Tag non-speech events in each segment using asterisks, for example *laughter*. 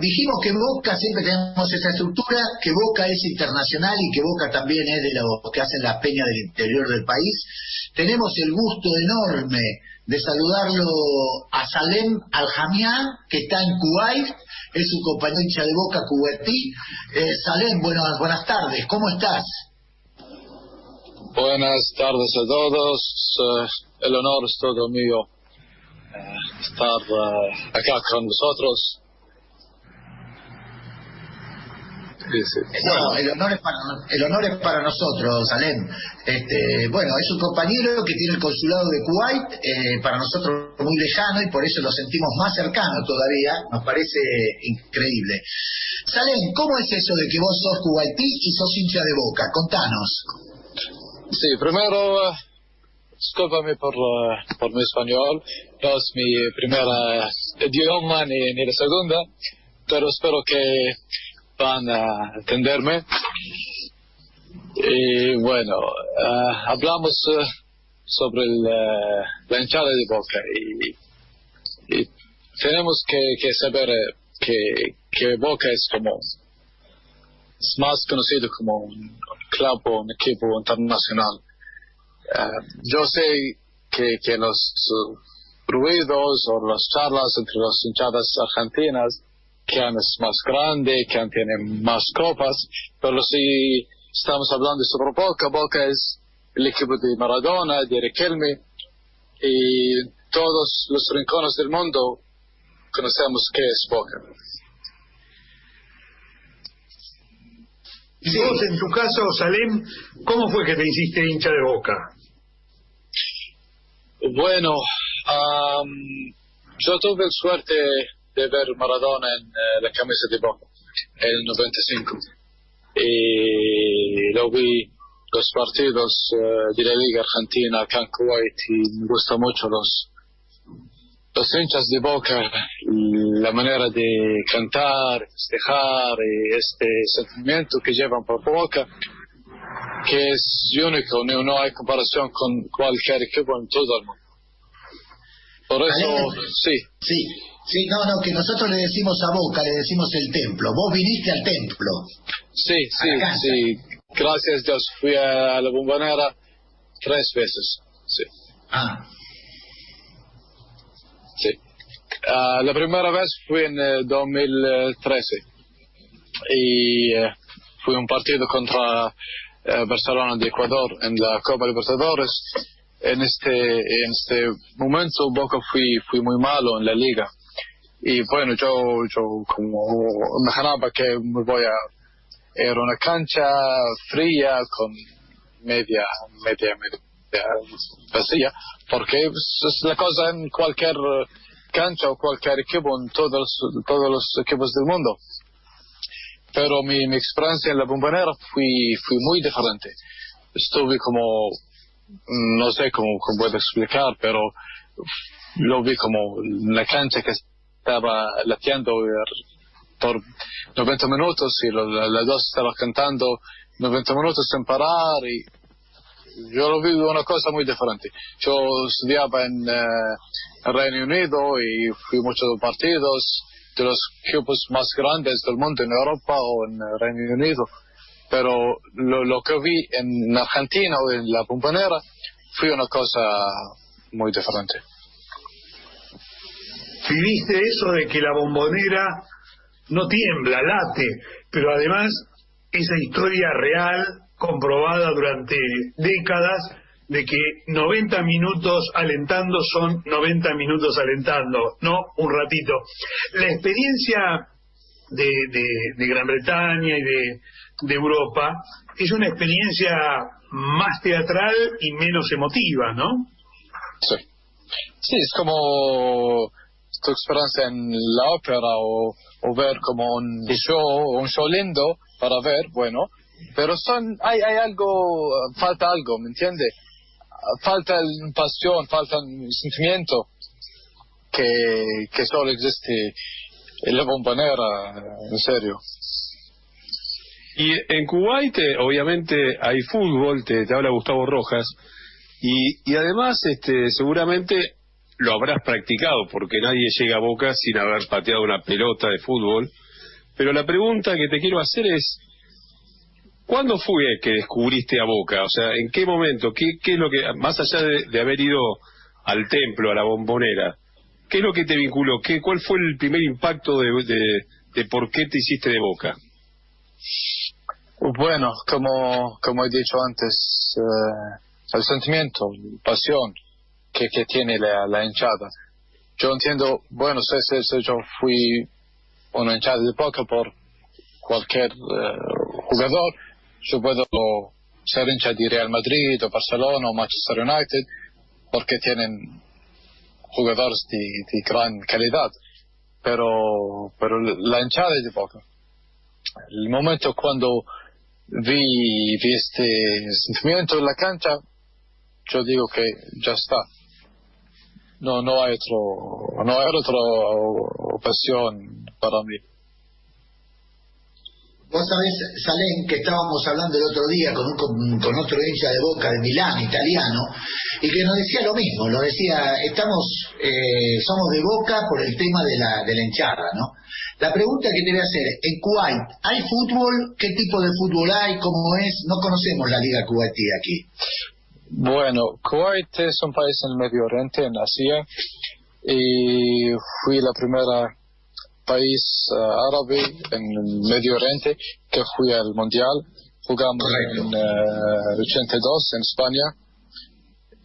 dijimos que Boca, siempre tenemos esa estructura, que Boca es internacional y que Boca también es de los que hacen la peña del interior del país. Tenemos el gusto enorme de saludarlo a Salem Aljamián, que está en Kuwait, es su compañero de Boca cubetí. Eh, Salem, buenas, buenas tardes, ¿cómo estás? Buenas tardes a todos, eh, el honor es todo mío eh, estar eh, acá con vosotros. No, el honor es para el honor es para nosotros, Alem. Este, bueno, es un compañero que tiene el consulado de Kuwait, eh, para nosotros muy lejano y por eso lo sentimos más cercano todavía. Nos parece increíble. Salem, ¿cómo es eso de que vos sos kuwaití y sos hincha de Boca? Contanos. Sí, primero, discúlpame por, uh, por mi español, no es mi primera idioma ni, ni la segunda, pero espero que van a entenderme. Y bueno, uh, hablamos uh, sobre el, la hinchada de Boca y, tenemos que, que saber que, que Boca es como es más conocido como un club o un equipo internacional. Uh, yo sé que, que los ruidos o las charlas entre las hinchadas argentinas que es más grande, que tiene más copas, pero si estamos hablando sobre Boca, Boca es el equipo de Maradona, de Riquelme, y todos los rincones del mundo conocemos qué es Boca. Y vos, en tu caso, Salem, ¿cómo fue que te hiciste hincha de Boca? Bueno, um, yo tuve suerte de ver Maradona en eh, la camisa de Boca en el 95 y lo vi los partidos eh, de la Liga Argentina acá en Kuwait y me gusta mucho los los hinchas de Boca la manera de cantar, festejar y este sentimiento que llevan por Boca que es único, no, no hay comparación con cualquier equipo en todo el mundo. Por eso, sí. Sí, sí, no, no, que nosotros le decimos a Boca, le decimos el templo. Vos viniste al templo. Sí, sí, sí. Gracias Dios. Fui a la bombonera tres veces. Sí. Ah. Sí. Uh, la primera vez fue en uh, 2013 y uh, fue un partido contra Barcelona de Ecuador en la Copa Libertadores en este, en este momento Boca fui, fui muy malo en la liga. Y bueno, yo, yo como imaginaba que me voy a era una cancha fría con media, media, media vacía, porque es la cosa en cualquier cancha o cualquier equipo, en todos, todos los equipos del mundo. Pero mi, mi experiencia en la bombonera fui, fui muy diferente. Estuve como no sé cómo, cómo puedo explicar, pero lo vi como la cancha que estaba latiendo por 90 minutos y las dos estaban cantando 90 minutos sin parar y yo lo vi una cosa muy diferente. Yo estudiaba en eh, Reino Unido y fui muchos partidos de los equipos más grandes del mundo en Europa o en Reino Unido pero lo, lo que vi en Argentina o en la Pumpanera fue una cosa muy diferente. Viviste eso de que la bombonera no tiembla, late, pero además esa historia real, comprobada durante décadas, de que 90 minutos alentando son 90 minutos alentando, no un ratito. La experiencia de, de, de Gran Bretaña y de, de Europa es una experiencia más teatral y menos emotiva, ¿no? Sí. Sí, es como tu experiencia en la ópera o, o ver como un show, un show lindo para ver, bueno, pero son, hay, hay algo, falta algo, ¿me entiende? Falta pasión, falta un sentimiento que, que solo existe en la bombonera, en serio. Y en Kuwait, obviamente, hay fútbol, te, te habla Gustavo Rojas, y, y además, este, seguramente lo habrás practicado, porque nadie llega a Boca sin haber pateado una pelota de fútbol. Pero la pregunta que te quiero hacer es, ¿cuándo fue que descubriste a Boca? O sea, ¿en qué momento? ¿Qué, es lo que, más allá de, haber ido al templo, a la bombonera, qué es lo que te vinculó? ¿Qué, ¿Cuál fue el primer impacto de, de, por qué te hiciste de Boca? Bueno, como, como he dicho antes, eh, el sentimiento, pasión que, que tiene la, la hinchada. Yo entiendo, bueno, sé, si yo fui una hinchada de Boca por cualquier eh, jugador, yo puedo ser hincha de Real Madrid o Barcelona o Manchester United porque tienen jugadores de, de gran calidad. Pero, pero la hinchada de Boca, el momento cuando vi, vi este sentimiento en la cancha, yo digo que ya está. No, no hay otro, no hay otra ocasión para mí. Vos sabés, Salén, que estábamos hablando el otro día con, un, con otro hincha de Boca de Milán, italiano, y que nos decía lo mismo, nos decía, estamos, eh, somos de Boca por el tema de la, de la hinchada, ¿no? La pregunta que te voy a hacer, en Kuwait, ¿hay fútbol? ¿Qué tipo de fútbol hay? ¿Cómo es? No conocemos la liga kuwaití aquí. Bueno, Kuwait es un país en el Medio Oriente, en Asia, y fui la primera país uh, árabe en el Medio Oriente que fui al Mundial. Jugamos en uh, 82 en España.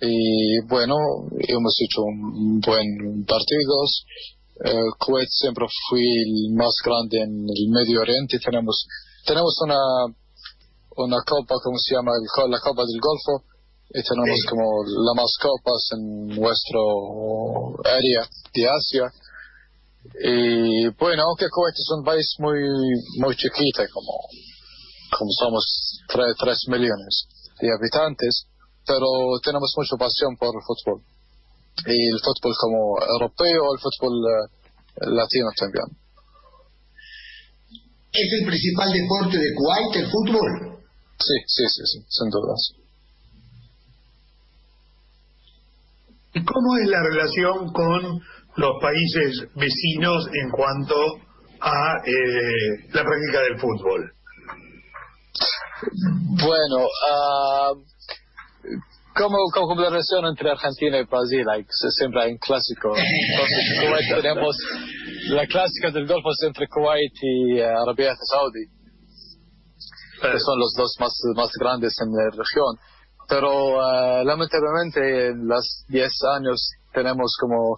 Y bueno, hemos hecho un buen partido. Uh, Kuwait siempre fue el más grande en el Medio Oriente. Tenemos, tenemos una, una copa, como se llama? La Copa del Golfo. Y tenemos como las más copas en nuestro área de Asia y bueno, aunque Kuwait es un país muy, muy chiquito, como, como somos 3, millones de habitantes, pero tenemos mucha pasión por el fútbol. Y el fútbol como europeo, el fútbol eh, latino también. ¿Es el principal deporte de Kuwait el fútbol? Sí, sí, sí, sí, sin dudas. ¿Y cómo es la relación con los países vecinos en cuanto a eh, la práctica del fútbol? Bueno, uh, como, como la relación entre Argentina y Brasil, siempre hay un clásico. Entonces, Kuwait *laughs* tenemos la clásica del Golfo entre Kuwait y uh, Arabia Saudí, que son los dos más, más grandes en la región. Pero uh, lamentablemente en los 10 años tenemos como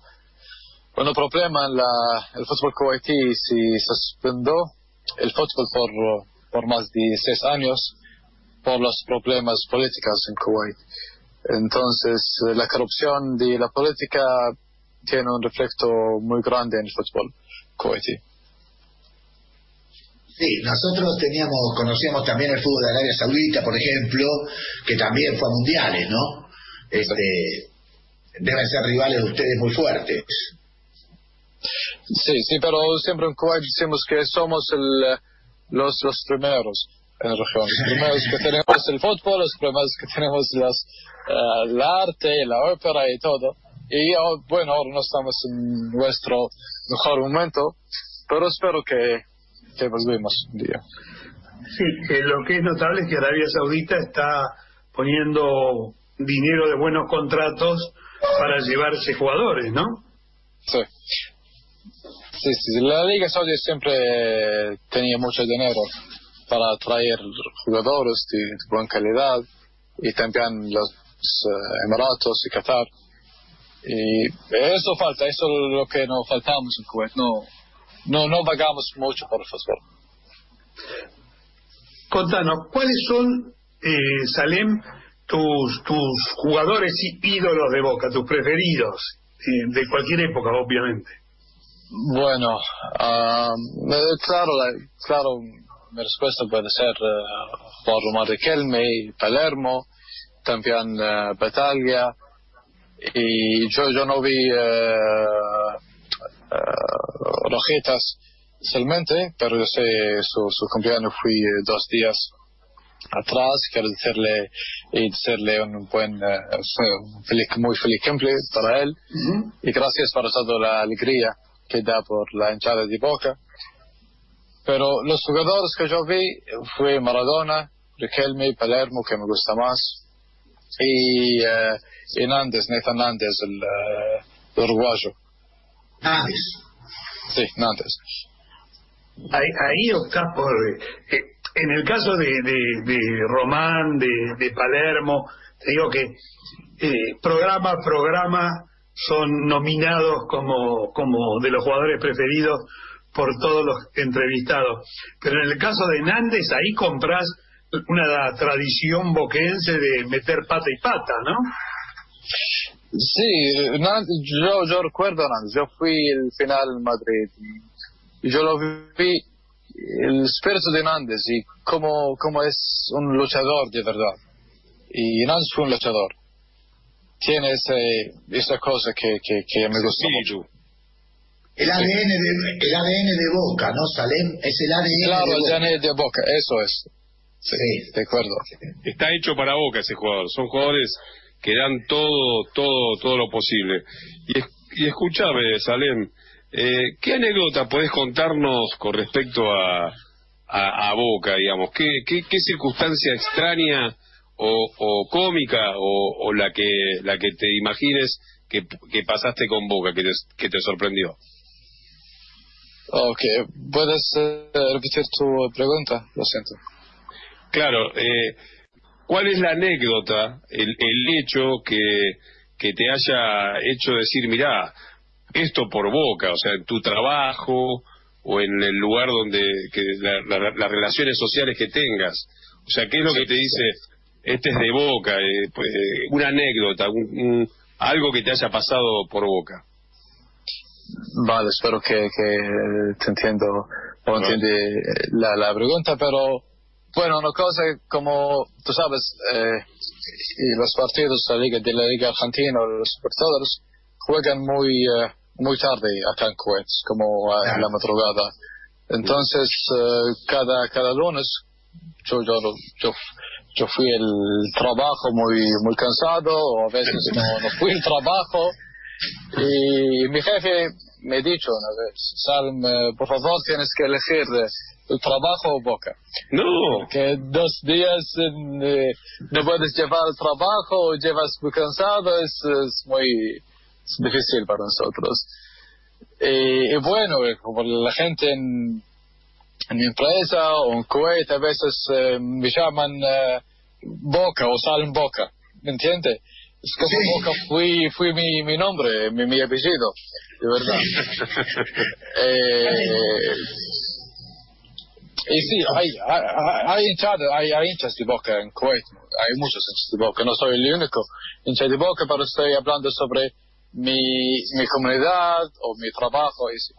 el problema en la, el fútbol kuwaití se suspendió el fútbol por, por más de seis años por los problemas políticos en Kuwait. Entonces, la corrupción de la política tiene un reflejo muy grande en el fútbol kuwaití. Sí, nosotros teníamos, conocíamos también el fútbol de Arabia Saudita, por ejemplo, que también fue a mundiales, ¿no? Este, deben ser rivales de ustedes muy fuertes. Sí, sí, pero siempre en Kuwait decimos que somos el, los, los primeros en la región. Los primeros que *laughs* tenemos el fútbol, los primeros que tenemos las, uh, el arte, la ópera y todo. Y oh, bueno, ahora no estamos en nuestro mejor momento, pero espero que, que volvemos un día. Sí, eh, lo que es notable es que Arabia Saudita está poniendo dinero de buenos contratos para llevarse jugadores, ¿no? Sí. Sí, sí, la Liga Saudí siempre tenía mucho dinero para atraer jugadores de, buena calidad y también los uh, Emiratos y Qatar. Y eso falta, eso es lo que nos faltamos en Kuwait. No, no, no pagamos mucho por fútbol. Contanos, ¿cuáles son, eh, Salem, tus, tus jugadores y ídolos de Boca, tus preferidos, eh, de cualquier época, obviamente? Bueno, um, claro, claro, mi respuesta puede ser uh, por Kelme, Palermo, también uh, y yo, yo no vi uh, uh, Rojitas solamente, pero yo sé su, su cumpleaños fui dos días atrás, quiero decirle y decirle un buen, uh, feliz, muy feliz cumple para él, y gracias por toda la alegría que da por la hinchada de Boca. Pero los jugadores que yo vi fue Maradona, Riquelme, Palermo, que me gusta más, y, eh, y Nández, Nathan Nández, el, eh, el uruguayo. Nández. Sí, Nández. Ahí, ahí optás por... eh, en el caso de, de, de Román, de, de Palermo, te digo que eh, programa a programa son nominados como, como de los jugadores preferidos por todos los entrevistados. Pero en el caso de Nández, ahí compras una tradición boquense de meter pata y pata, ¿no? Sí, yo, yo recuerdo a Nández, yo fui el final en Madrid y yo lo vi, el espíritu de Nández y cómo, cómo es un luchador de verdad. Y Nández fue un luchador. Tiene ese, esa cosa que, que, que me gustó mucho. El ADN, de, el ADN de Boca, ¿no, Salem? Es el ADN Claro, de el Boca. ADN de Boca, eso es. Sí. De acuerdo. Está hecho para Boca ese jugador. Son jugadores que dan todo, todo, todo lo posible. Y, es- y escúchame, Salem, eh, ¿qué anécdota podés contarnos con respecto a, a, a Boca, digamos? ¿Qué, qué, qué circunstancia extraña o, o cómica o, o la que la que te imagines que, que pasaste con Boca, que te, que te sorprendió? Ok, ¿puedes eh, repetir tu pregunta? Lo siento. Claro, eh, ¿cuál es la anécdota, el, el hecho que, que te haya hecho decir, mirá, esto por boca, o sea, en tu trabajo o en el lugar donde, que la- la- las relaciones sociales que tengas? O sea, ¿qué es lo que te dice, este es de boca, eh, pues, eh, una anécdota, un- un- algo que te haya pasado por boca? Vale, espero que, que te entiendo o Ajá. entiende la, la pregunta, pero bueno, una cosa como tú sabes, eh, y los partidos de la Liga, de la Liga Argentina, los espectadores, juegan muy eh, muy tarde acá en Kuwait, como a- la madrugada. Entonces, eh, cada cada lunes yo, yo, yo, yo fui el trabajo muy muy cansado, o a veces no, no fui el trabajo. Y mi jefe me ha dicho una vez, Salm, eh, por favor tienes que elegir eh, el trabajo o boca. No, Que dos días eh, no puedes llevar el trabajo o llevas muy cansado, es, es muy es difícil para nosotros. Y, y bueno, como la gente en, en mi empresa o en Kuwait a veces eh, me llaman eh, Boca o Salm Boca, ¿me entiende? Es como Sí. Boca fui, fui mi, mi nombre, mi, mi apellido, de verdad. *laughs* Eh, y sí, hay, hay, hay hinchada, hay, hay hinchas de Boca en Kuwait, hay muchos hinchas de Boca, no soy el único hincha de Boca, pero estoy hablando sobre mi, mi comunidad o mi trabajo. Y sí.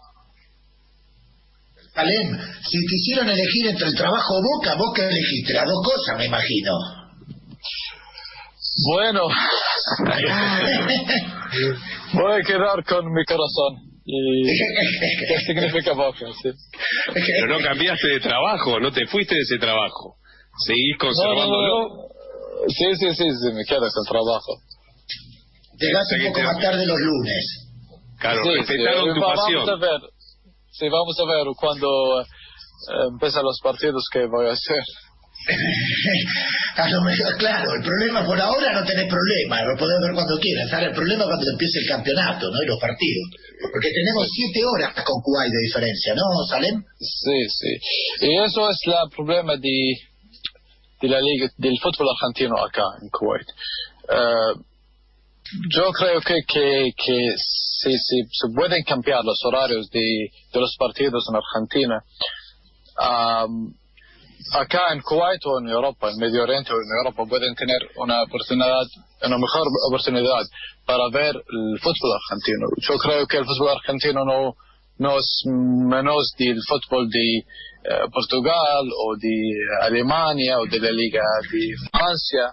Salem, si te hicieron elegir entre el trabajo o Boca, Boca elegiste las dos cosas, me imagino. Bueno, *laughs* voy a quedar con mi corazón. ¿Y *laughs* qué significa Boca? Sí. pero no cambiaste de trabajo, no te fuiste de ese trabajo. Seguís No, no, conservándolo. no. Sí, sí, sí, sí, me quedo con trabajo. Llegaste un poco más tarde los lunes. Claro, Sí, sí, respetaron tu va- pasión. Vamos a ver. Sí, vamos a ver cuando eh, empiezan los partidos que voy a hacer. *laughs* A lo mejor, claro, el problema por ahora no tenés problema, lo podés ver cuando quieras. Ahora el problema es cuando empiece el campeonato, ¿no? Y los partidos. Porque tenemos siete horas con Kuwait de diferencia, ¿no, Salem? Sí, sí. Y eso es el problema de, de la liga, del fútbol argentino acá en Kuwait. Eh, yo creo que, que, que si, si se pueden cambiar los horarios de, de los partidos en Argentina, am, acá en Kuwait o en Europa, en Medio Oriente o en Europa, pueden tener una oportunidad, una mejor oportunidad para ver el fútbol argentino. Yo creo que el fútbol argentino no, es menos del fútbol de eh, Portugal o de Alemania o de la Liga de Francia.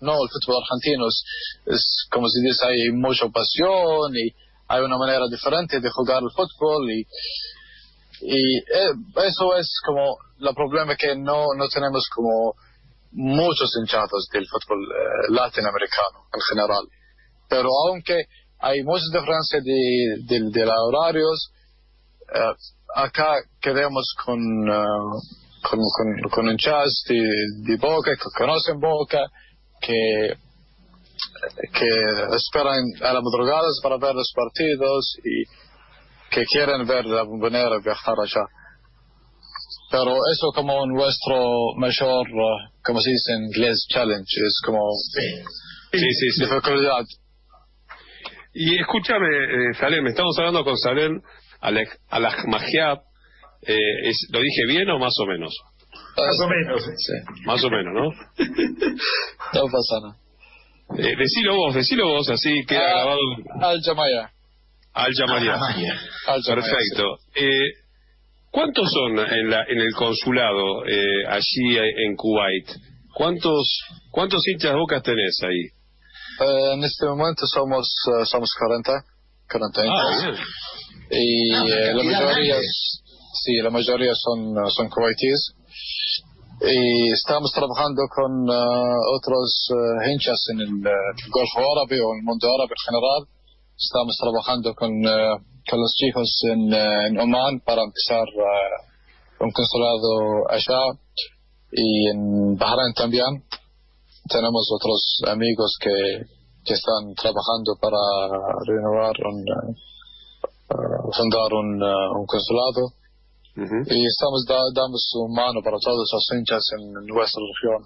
No, el fútbol argentino es, es, como se dice, hay mucha pasión y hay una manera diferente de jugar el fútbol y, y eh, eso es como el problema que no, no tenemos como muchos hinchados del fútbol eh, latinoamericano en general. Pero aunque hay muchas diferencias de, de, de los horarios, eh, acá quedamos con, uh, con, con, con hinchas de, de Boca, que conocen Boca, que que esperan a las madrugadas para ver los partidos y que quieren ver la bombonera viajar allá. Pero eso como nuestro mayor, uh, como se dice en inglés, challenge, es como Sí, sí, sí. dificultad. Y escúchame, eh, Salem, estamos hablando con Salem Alahmajiab. Eh, es- ¿Lo dije bien o más o menos? Más o menos. Sí, Más o menos, ¿no? no pasa nada. Eh, decilo vos, decilo vos, así queda Ah. grabado Al Jamaya. Al. Ah, Jamaya, Perfecto. Eh, ¿Cuántos son en, la, en el consulado eh, allí en Kuwait? ¿Cuántos cuántos hinchas bocas tenés ahí? Eh, en este momento somos eh, somos 40, 40 Ah, hinchas. bien. y Ah, una eh, la mayoría sí la mayoría son uh, son kuwaitíes y estamos trabajando con uh, otros uh, hinchas en el uh, Golfo Árabe o el mundo árabe en general estamos trabajando con uh, con los chicos en, uh, en Oman para empezar uh, un consulado allá y en Bahrein también. Tenemos otros amigos que, que están trabajando para renovar un fundar un, un consulado. Y estamos da- dando su mano para todos los hinchas en nuestra región.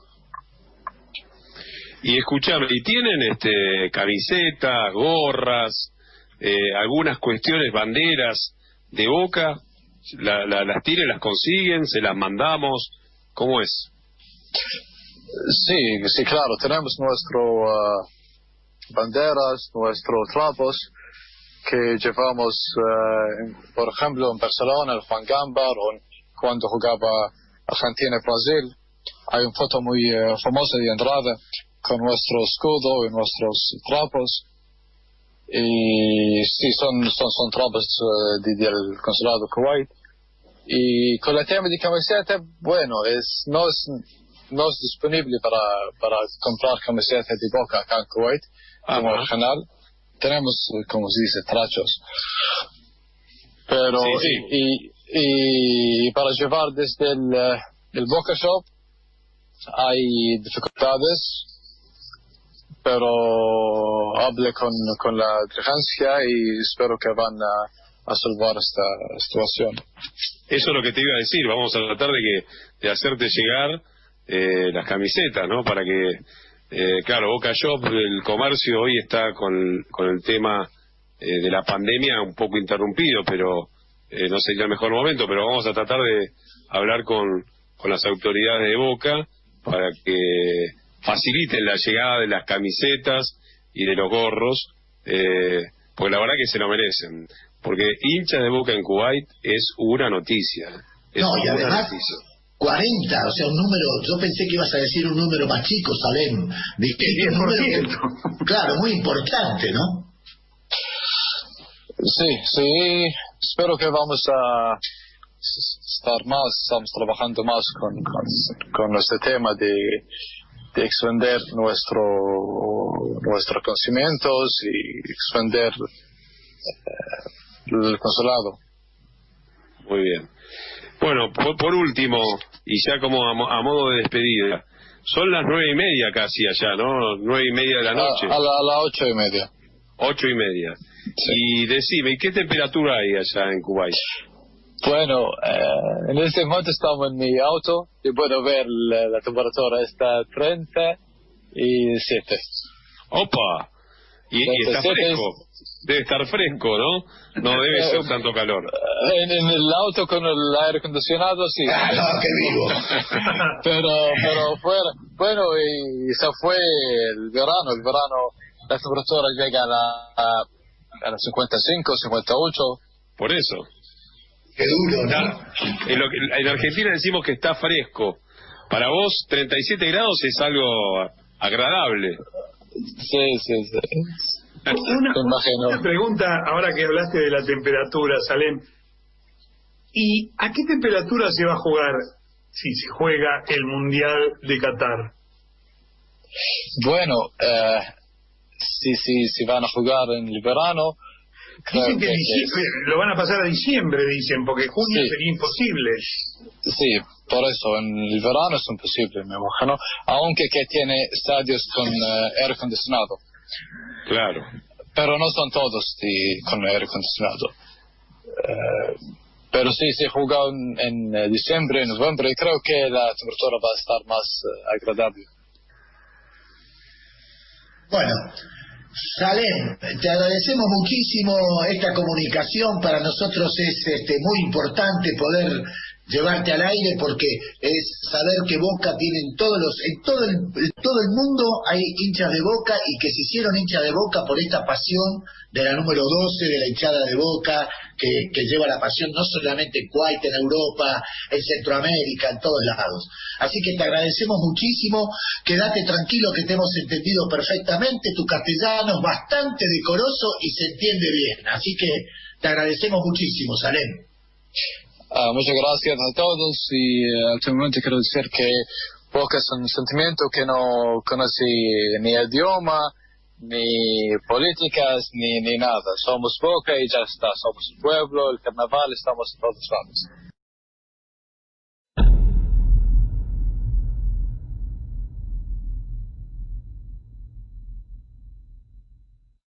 Y escuchame, ¿y tienen este camisetas, gorras, eh, algunas cuestiones, banderas de boca? La- la- ¿Las tienen, las consiguen, se las mandamos? ¿Cómo es? Sí, sí, claro, tenemos nuestro uh, banderas, nuestros trapos que llevamos, uh, por ejemplo, en Barcelona, el Juan Gambar, o cuando jugaba Argentina y Brasil. Hay una foto muy eh, famosa de entrada con nuestro escudo y nuestros trapos. Y sí, son, son, son trapos eh, de- del consulado Kuwait. Y con el tema de camiseta, bueno, es, no es, no es disponible para, para comprar camisetas de Boca acá en Kuwait, como Ajá. original. Tenemos, eh, como se dice, trachos. Pero, Sí, sí. Y, y, y para llevar desde el, eh, el Boca Shop hay dificultades, pero hablé con, con la dirigencia y espero que van a, a salvar esta situación. Eso es lo que te iba a decir. Vamos a tratar de que de hacerte llegar eh, las camisetas, ¿no? Para que, eh, claro, Boca Shop, el comercio hoy está con, con el tema eh, de la pandemia un poco interrumpido, pero eh, no sería el mejor momento. Pero vamos a tratar de hablar con, con las autoridades de Boca para que faciliten la llegada de las camisetas y de los gorros, eh, porque la verdad que se lo merecen. Porque hincha de Boca en Kuwait es una noticia. Es No, y además, noticia. 40, o sea, un número, yo pensé que ibas a decir un número más chico, Salem. Dijiste un número claro, muy importante, ¿no? Sí, sí, espero que vamos a estar más, estamos trabajando más con, con, con este tema de, de extender nuestro, nuestros conocimientos y extender eh, el consulado. Muy bien. Bueno, por, por último, y ya como a, a modo de despedida, son las nueve y media casi allá, ¿no? Nueve y media de la noche. A, a la, las ocho y media. Ocho y media. Y decime, ¿y qué temperatura hay allá en Kuwait? Bueno, eh, en este momento estamos en mi auto y puedo ver la, la temperatura está a 37. ¡Opa! Y, y está 37 es- fresco. Debe estar fresco, ¿no? No debe ser tanto calor. En, en el auto con el aire acondicionado, sí. Ah, no, qué vivo. *laughs* pero, pero fuera, bueno, y se fue el verano, el verano, la temperatura llega a, la, a, a las 55, 58. Por eso. Qué duro, ¿no? En, lo que- en Argentina decimos que está fresco. Para vos, 37 grados es algo agradable. Sí, sí, sí. Una pregunta, ahora que hablaste de la temperatura, Salem. ¿Y a qué temperatura se va a jugar si se juega el Mundial de Qatar? Bueno, eh, si, si, si van a jugar en el verano, Dicen que, lo van a pasar a diciembre, dicen, porque junio sería imposible. Sí, por eso en el verano es imposible, me imagino, aunque que tiene estadios con eh, aire acondicionado. Claro. Pero no son todos con aire acondicionado. Eh, pero sí, se juega en, en, eh, diciembre, noviembre, y creo que la temperatura va a estar más agradable. Bueno, Salem, te agradecemos muchísimo esta comunicación. Para nosotros es este, muy importante poder llevarte al aire porque es saber que Boca tienen todos los en todo el todo el mundo hay hinchas de Boca y que se hicieron hinchas de Boca por esta pasión de la número 12 de la hinchada de Boca que, que lleva la pasión no solamente en Kuwait, en Europa, en Centroamérica, en todos lados. Así que te agradecemos muchísimo, quédate tranquilo que te hemos entendido perfectamente, tu castellano es bastante decoroso y se entiende bien. Así que te agradecemos muchísimo, Salem. Ah, muchas gracias a todos y uh, últimamente quiero decir que Boca es un sentimiento que no conoce ni idioma, ni políticas, ni, ni nada. Somos Boca y ya está. Somos pueblo, el carnaval, estamos todos lados.